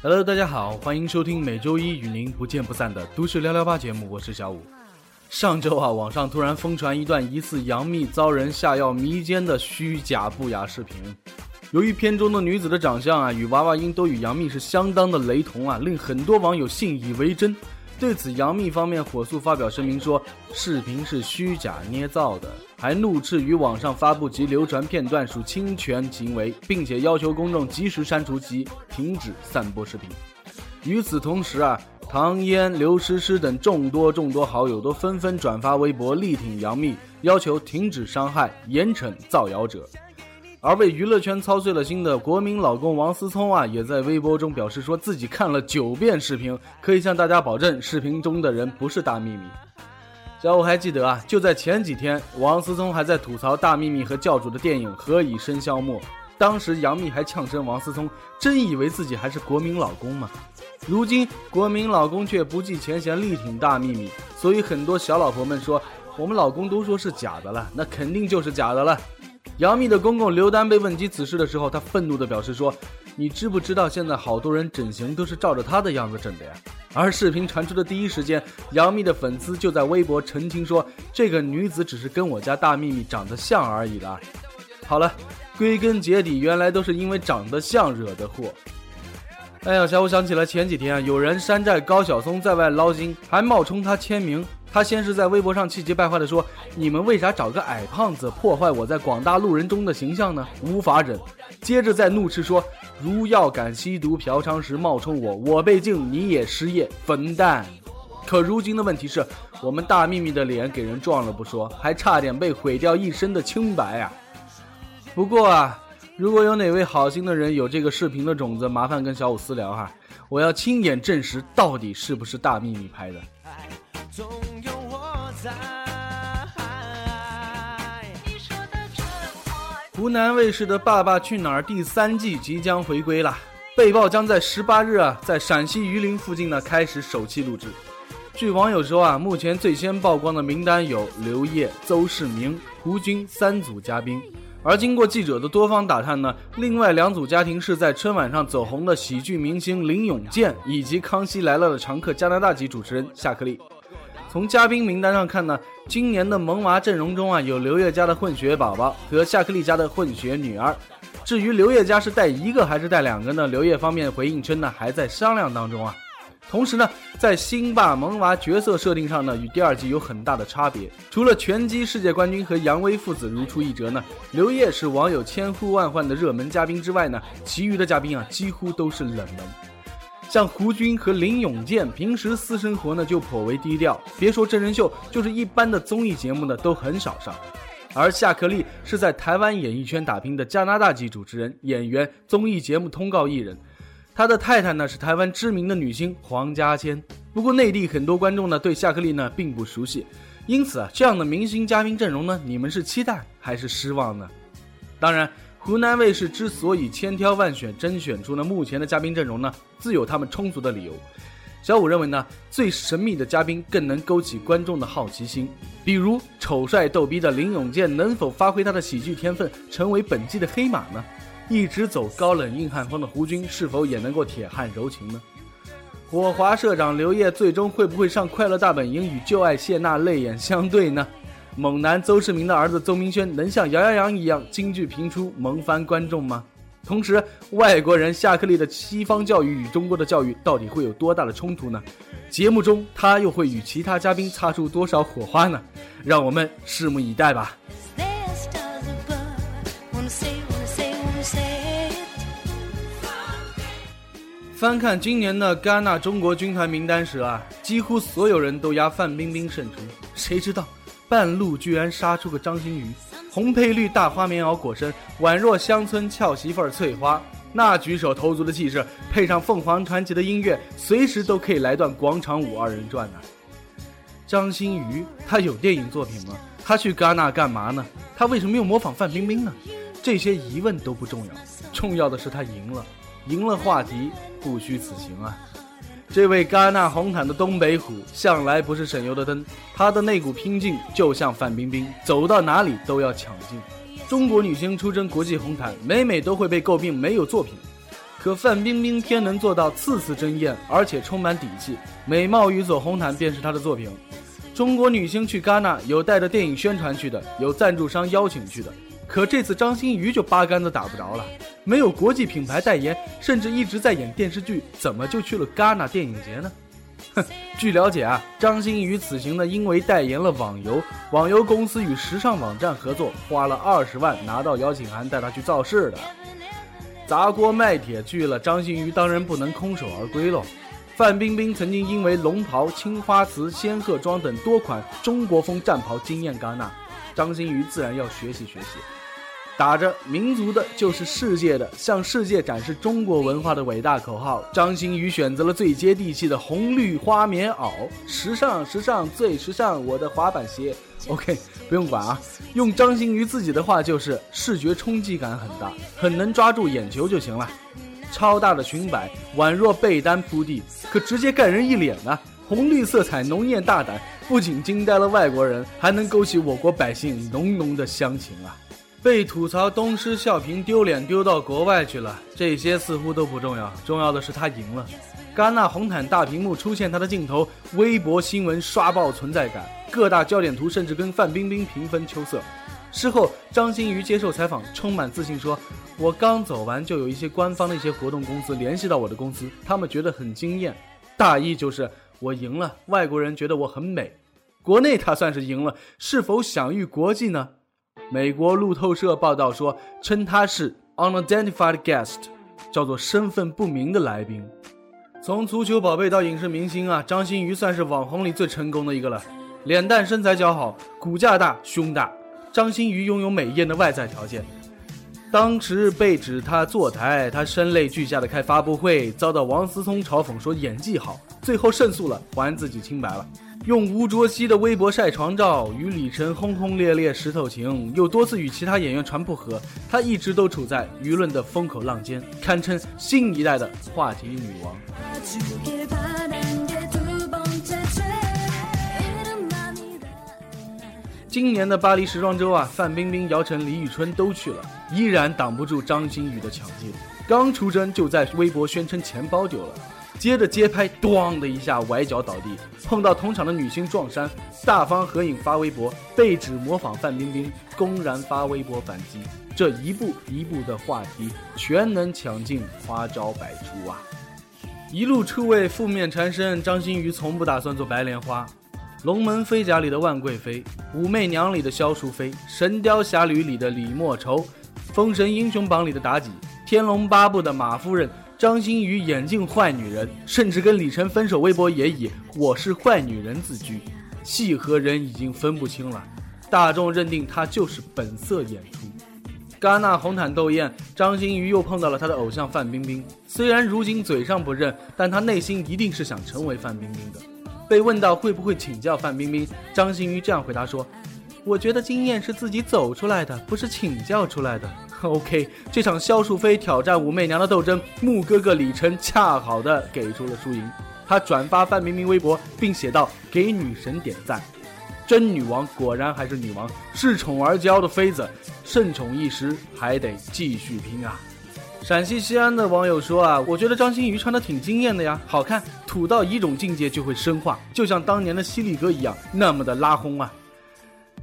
Hello，大家好，欢迎收听每周一与您不见不散的《都市聊聊吧》节目，我是小五。上周啊，网上突然疯传一段疑似杨幂遭人下药迷奸的虚假不雅视频。由于片中的女子的长相啊与娃娃音都与杨幂是相当的雷同啊，令很多网友信以为真。对此，杨幂方面火速发表声明说，视频是虚假捏造的，还怒斥于网上发布及流传片段属侵权行为，并且要求公众及时删除及停止散播视频。与此同时啊，唐嫣、刘诗诗等众多众多好友都纷纷转发微博力挺杨幂，要求停止伤害，严惩造谣者。而为娱乐圈操碎了心的国民老公王思聪啊，也在微博中表示说自己看了九遍视频，可以向大家保证，视频中的人不是大幂幂。小五还记得啊，就在前几天，王思聪还在吐槽大幂幂和教主的电影《何以笙箫默》，当时杨幂还呛声王思聪真以为自己还是国民老公吗？如今国民老公却不计前嫌力挺大幂幂，所以很多小老婆们说，我们老公都说是假的了，那肯定就是假的了。杨幂的公公刘丹被问及此事的时候，他愤怒地表示说：“你知不知道现在好多人整形都是照着他的样子整的呀？”而视频传出的第一时间，杨幂的粉丝就在微博澄清说：“这个女子只是跟我家大幂幂长得像而已啦。”好了，归根结底，原来都是因为长得像惹的祸。哎呀，小五想起了前几天啊，有人山寨高晓松在外捞金，还冒充他签名。他先是在微博上气急败坏地说：“你们为啥找个矮胖子破坏我在广大路人中的形象呢？无法忍。”接着再怒斥说：“如要敢吸毒嫖娼时冒充我，我被禁你也失业，混蛋！”可如今的问题是，我们大幂幂的脸给人撞了不说，还差点被毁掉一身的清白啊！不过啊，如果有哪位好心的人有这个视频的种子，麻烦跟小五私聊哈，我要亲眼证实到底是不是大幂幂拍的。在湖南卫视的《爸爸去哪儿》第三季即将回归了，被曝将在十八日啊，在陕西榆林附近呢开始首期录制。据网友说啊，目前最先曝光的名单有刘烨、邹市明、胡军三组嘉宾。而经过记者的多方打探呢，另外两组家庭是在春晚上走红的喜剧明星林永健，以及《康熙来了》的常客加拿大籍主持人夏克立。从嘉宾名单上看呢，今年的萌娃阵容中啊，有刘烨家的混血宝宝和夏克立家的混血女儿。至于刘烨家是带一个还是带两个呢？刘烨方面回应称呢，还在商量当中啊。同时呢，在新爸萌娃角色设定上呢，与第二季有很大的差别。除了拳击世界冠军和杨威父子如出一辙呢，刘烨是网友千呼万唤的热门嘉宾之外呢，其余的嘉宾啊，几乎都是冷门。像胡军和林永健，平时私生活呢就颇为低调，别说真人秀，就是一般的综艺节目呢都很少上。而夏克立是在台湾演艺圈打拼的加拿大籍主持人、演员、综艺节目通告艺人，他的太太呢是台湾知名的女星黄家千。不过内地很多观众呢对夏克立呢并不熟悉，因此啊这样的明星嘉宾阵容呢，你们是期待还是失望呢？当然。湖南卫视之所以千挑万选甄选出了目前的嘉宾阵容呢，自有他们充足的理由。小五认为呢，最神秘的嘉宾更能勾起观众的好奇心。比如丑帅逗逼的林永健能否发挥他的喜剧天分，成为本季的黑马呢？一直走高冷硬汉风的胡军是否也能够铁汉柔情呢？火华社长刘烨最终会不会上《快乐大本营》与旧爱谢娜泪眼相对呢？猛男邹市明的儿子邹明轩能像姚阳洋一样京剧频出萌翻观众吗？同时，外国人夏克立的西方教育与中国的教育到底会有多大的冲突呢？节目中他又会与其他嘉宾擦出多少火花呢？让我们拭目以待吧。翻看今年的戛纳中国军团名单时啊，几乎所有人都压范冰冰胜出。谁知道半路居然杀出个张馨予，红配绿大花棉袄裹身，宛若乡村俏媳妇儿翠花。那举手投足的气势，配上凤凰传奇的音乐，随时都可以来段广场舞二人转呢。张馨予，她有电影作品吗？她去戛纳干嘛呢？她为什么又模仿范冰冰呢？这些疑问都不重要，重要的是她赢了。赢了话题，不虚此行啊！这位戛纳红毯的东北虎，向来不是省油的灯。他的那股拼劲，就像范冰冰，走到哪里都要抢镜。中国女星出征国际红毯，每每都会被诟病没有作品。可范冰冰偏能做到次次争艳，而且充满底气。美貌与走红毯便是她的作品。中国女星去戛纳，有带着电影宣传去的，有赞助商邀请去的。可这次张馨予就八竿子打不着了，没有国际品牌代言，甚至一直在演电视剧，怎么就去了戛纳电影节呢？哼，据了解啊，张馨予此行呢，因为代言了网游，网游公司与时尚网站合作，花了二十万拿到邀请函带他去造势的。砸锅卖铁去了，张馨予当然不能空手而归喽。范冰冰曾经因为龙袍、青花瓷、仙鹤装等多款中国风战袍惊艳戛纳，张馨予自然要学习学习。打着民族的就是世界的，向世界展示中国文化的伟大口号。张馨予选择了最接地气的红绿花棉袄，时尚时尚最时尚，我的滑板鞋。OK，不用管啊，用张馨予自己的话就是视觉冲击感很大，很能抓住眼球就行了。超大的裙摆宛若被单铺地，可直接盖人一脸啊！红绿色彩浓艳大胆，不仅惊呆了外国人，还能勾起我国百姓浓浓的乡情啊！被吐槽东施效颦，丢脸丢到国外去了。这些似乎都不重要，重要的是他赢了。戛纳红毯大屏幕出现他的镜头，微博新闻刷爆存在感，各大焦点图甚至跟范冰冰平分秋色。事后，张馨予接受采访，充满自信说：“我刚走完，就有一些官方的一些活动公司联系到我的公司，他们觉得很惊艳。大意就是我赢了，外国人觉得我很美。国内他算是赢了，是否享誉国际呢？”美国路透社报道说，称他是 unidentified guest，叫做身份不明的来宾。从足球宝贝到影视明星啊，张馨予算是网红里最成功的一个了。脸蛋身材姣好，骨架大胸大，张馨予拥有美艳的外在条件。当时被指他坐台，他声泪俱下的开发布会，遭到王思聪嘲讽说演技好，最后胜诉了，还自己清白了。用吴卓羲的微博晒床照，与李晨轰轰烈烈石头情，又多次与其他演员传不和，她一直都处在舆论的风口浪尖，堪称新一代的话题女王。今年的巴黎时装周啊，范冰冰、姚晨、李宇春都去了，依然挡不住张馨予的抢镜，刚出征就在微博宣称钱包丢了。接着街拍，咣的一下崴脚倒地，碰到同场的女星撞衫，大方合影发微博，被指模仿范冰冰，公然发微博反击。这一步一步的话题，全能抢镜，花招百出啊！一路出位，负面缠身，张馨予从不打算做白莲花。龙门飞甲里的万贵妃，武媚娘里的萧淑妃，神雕侠侣里的李莫愁，封神英雄榜里的妲己，天龙八部的马夫人。张馨予眼镜坏女人，甚至跟李晨分手，微博也以“我是坏女人”自居，戏和人已经分不清了。大众认定她就是本色演出。戛纳红毯斗艳，张馨予又碰到了她的偶像范冰冰。虽然如今嘴上不认，但她内心一定是想成为范冰冰的。被问到会不会请教范冰冰，张馨予这样回答说：“我觉得经验是自己走出来的，不是请教出来的。” OK，这场萧淑妃挑战武媚娘的斗争，木哥哥李晨恰好的给出了输赢。他转发范冰冰微博，并写道：“给女神点赞，真女王果然还是女王，恃宠而骄的妃子，盛宠一时，还得继续拼啊！”陕西西安的网友说啊，我觉得张馨予穿的挺惊艳的呀，好看，土到一种境界就会深化，就像当年的犀利哥一样，那么的拉轰啊。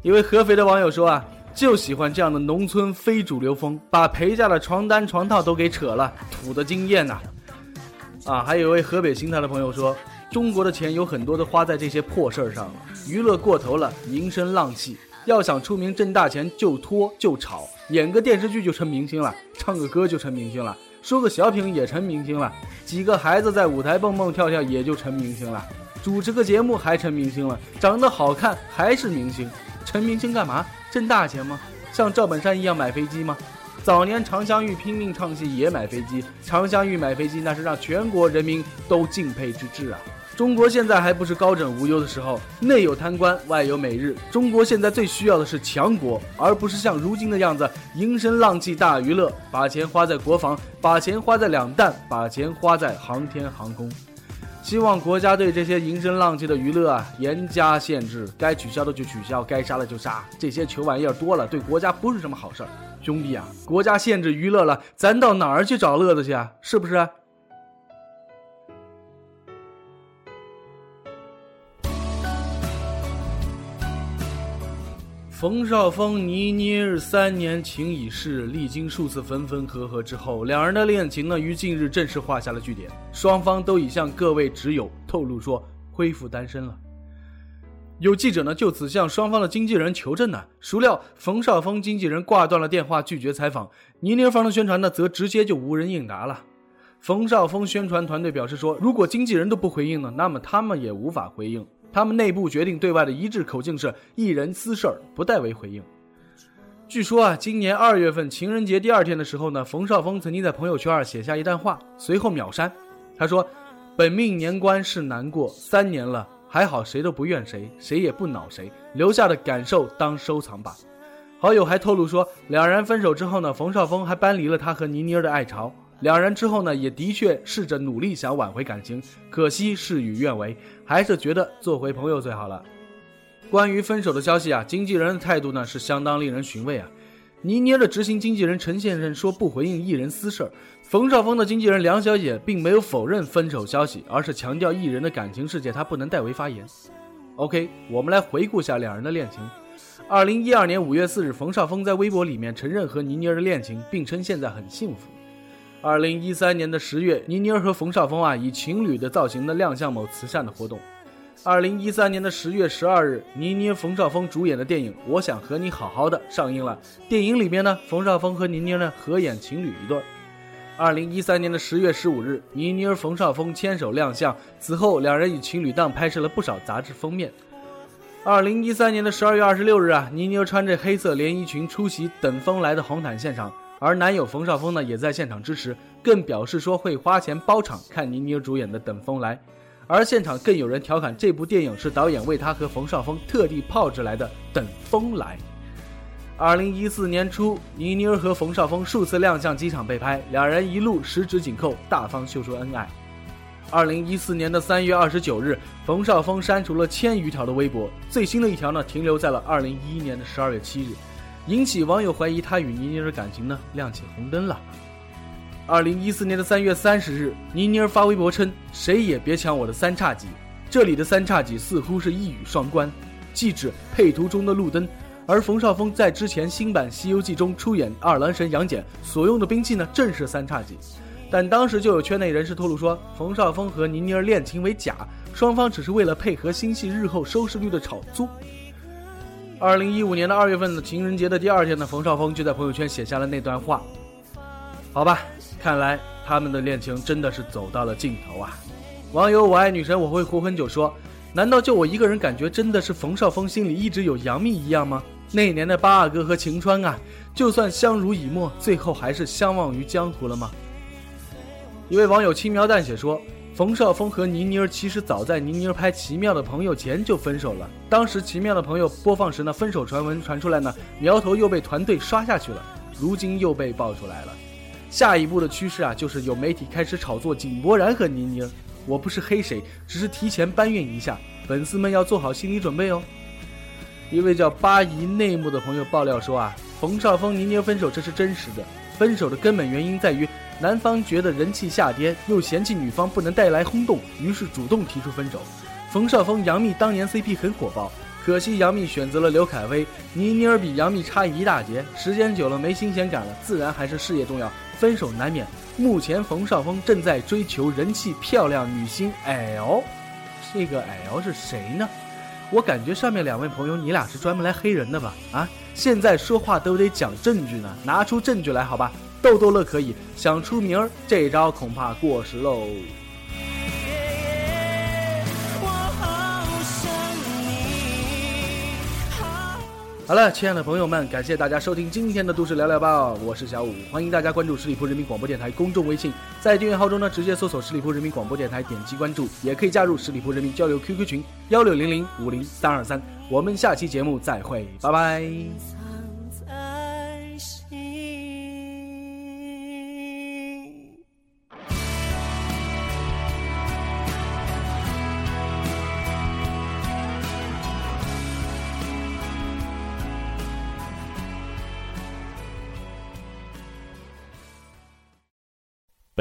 一位合肥的网友说啊，就喜欢这样的农村非主流风，把陪嫁的床单床套都给扯了，土的惊艳呐。啊，还有一位河北邢台的朋友说，中国的钱有很多都花在这些破事儿上了，娱乐过头了，名声浪气。要想出名挣大钱，就拖就吵，演个电视剧就成明星了，唱个歌就成明星了，说个小品也成明星了，几个孩子在舞台蹦蹦跳跳也就成明星了，主持个节目还成明星了，长得好看还是明星，成明星干嘛？挣大钱吗？像赵本山一样买飞机吗？早年常香玉拼命唱戏也买飞机，常香玉买飞机那是让全国人民都敬佩之至啊。中国现在还不是高枕无忧的时候，内有贪官，外有美日。中国现在最需要的是强国，而不是像如今的样子，营生浪迹大娱乐，把钱花在国防，把钱花在两弹，把钱花在航天航空。希望国家对这些营生浪迹的娱乐啊严加限制，该取消的就取消，该杀了就杀。这些球玩意儿多了，对国家不是什么好事儿。兄弟啊，国家限制娱乐了，咱到哪儿去找乐子去啊？是不是？冯绍峰、倪妮儿三年情已逝，历经数次分分合合之后，两人的恋情呢，于近日正式画下了句点。双方都已向各位挚友透露说恢复单身了。有记者呢就此向双方的经纪人求证呢，孰料冯绍峰经纪人挂断了电话，拒绝采访；倪妮儿方的宣传呢，则直接就无人应答了。冯绍峰宣传团队表示说，如果经纪人都不回应呢，那么他们也无法回应。他们内部决定对外的一致口径是一人私事儿不代为回应。据说啊，今年二月份情人节第二天的时候呢，冯绍峰曾经在朋友圈写下一段话，随后秒删。他说：“本命年关是难过，三年了，还好谁都不怨谁，谁也不恼谁，留下的感受当收藏吧。”好友还透露说，两人分手之后呢，冯绍峰还搬离了他和倪妮儿的爱巢。两人之后呢，也的确试着努力想挽回感情，可惜事与愿违，还是觉得做回朋友最好了。关于分手的消息啊，经纪人的态度呢是相当令人寻味啊。倪妮的执行经纪人陈先生说不回应艺人私事儿，冯绍峰的经纪人梁小姐并没有否认分手消息，而是强调艺人的感情世界她不能代为发言。OK，我们来回顾一下两人的恋情。二零一二年五月四日，冯绍峰在微博里面承认和倪妮的恋情，并称现在很幸福。二零一三年的十月，倪妮儿和冯绍峰啊以情侣的造型呢亮相某慈善的活动。二零一三年的十月十二日，倪妮儿、冯绍峰主演的电影《我想和你好好的》上映了。电影里面呢，冯绍峰和倪妮儿呢合演情侣一对。二零一三年的十月十五日，倪妮儿、冯绍峰牵手亮相，此后两人以情侣档拍摄了不少杂志封面。二零一三年的十二月二十六日啊，倪妮儿穿着黑色连衣裙出席《等风来》的红毯现场。而男友冯绍峰呢，也在现场支持，更表示说会花钱包场看倪妮主演的《等风来》，而现场更有人调侃这部电影是导演为他和冯绍峰特地炮制来的《等风来》。二零一四年初，倪妮儿和冯绍峰数次亮相机场被拍，两人一路十指紧扣，大方秀出恩爱。二零一四年的三月二十九日，冯绍峰删除了千余条的微博，最新的一条呢，停留在了二零一一年的十二月七日。引起网友怀疑他与倪妮儿的感情呢亮起红灯了。二零一四年的三月三十日，倪妮儿发微博称：“谁也别抢我的三叉戟。”这里的三叉戟似乎是一语双关，既指配图中的路灯，而冯绍峰在之前新版《西游记》中出演二郎神杨戬所用的兵器呢正是三叉戟。但当时就有圈内人士透露说，冯绍峰和倪妮儿恋情为假，双方只是为了配合新戏日后收视率的炒作。二零一五年的二月份的情人节的第二天呢，冯绍峰就在朋友圈写下了那段话。好吧，看来他们的恋情真的是走到了尽头啊！网友我爱女神我会活很久说，难道就我一个人感觉真的是冯绍峰心里一直有杨幂一样吗？那年的八阿哥和晴川啊，就算相濡以沫，最后还是相忘于江湖了吗？一位网友轻描淡写说。冯绍峰和倪妮儿其实早在倪妮儿拍《奇妙的朋友》前就分手了。当时《奇妙的朋友》播放时呢，分手传闻传出来呢，苗头又被团队刷下去了。如今又被爆出来了。下一步的趋势啊，就是有媒体开始炒作井柏然和倪妮儿。我不是黑谁，只是提前搬运一下，粉丝们要做好心理准备哦。一位叫八姨内幕的朋友爆料说啊，冯绍峰倪妮儿分手这是真实的，分手的根本原因在于男方觉得人气下跌，又嫌弃女方不能带来轰动，于是主动提出分手。冯绍峰、杨幂当年 CP 很火爆，可惜杨幂选择了刘恺威，倪妮儿比杨幂差一大截，时间久了没新鲜感了，自然还是事业重要，分手难免。目前冯绍峰正在追求人气漂亮女星 L，这个 L 是谁呢？我感觉上面两位朋友，你俩是专门来黑人的吧？啊，现在说话都得讲证据呢，拿出证据来，好吧？逗逗乐可以，想出名儿，这招恐怕过时喽。好了，亲爱的朋友们，感谢大家收听今天的都市聊聊吧，我是小五，欢迎大家关注十里铺人民广播电台公众微信，在订阅号中呢，直接搜索十里铺人民广播电台，点击关注，也可以加入十里铺人民交流 QQ 群幺六零零五零三二三，我们下期节目再会，拜拜。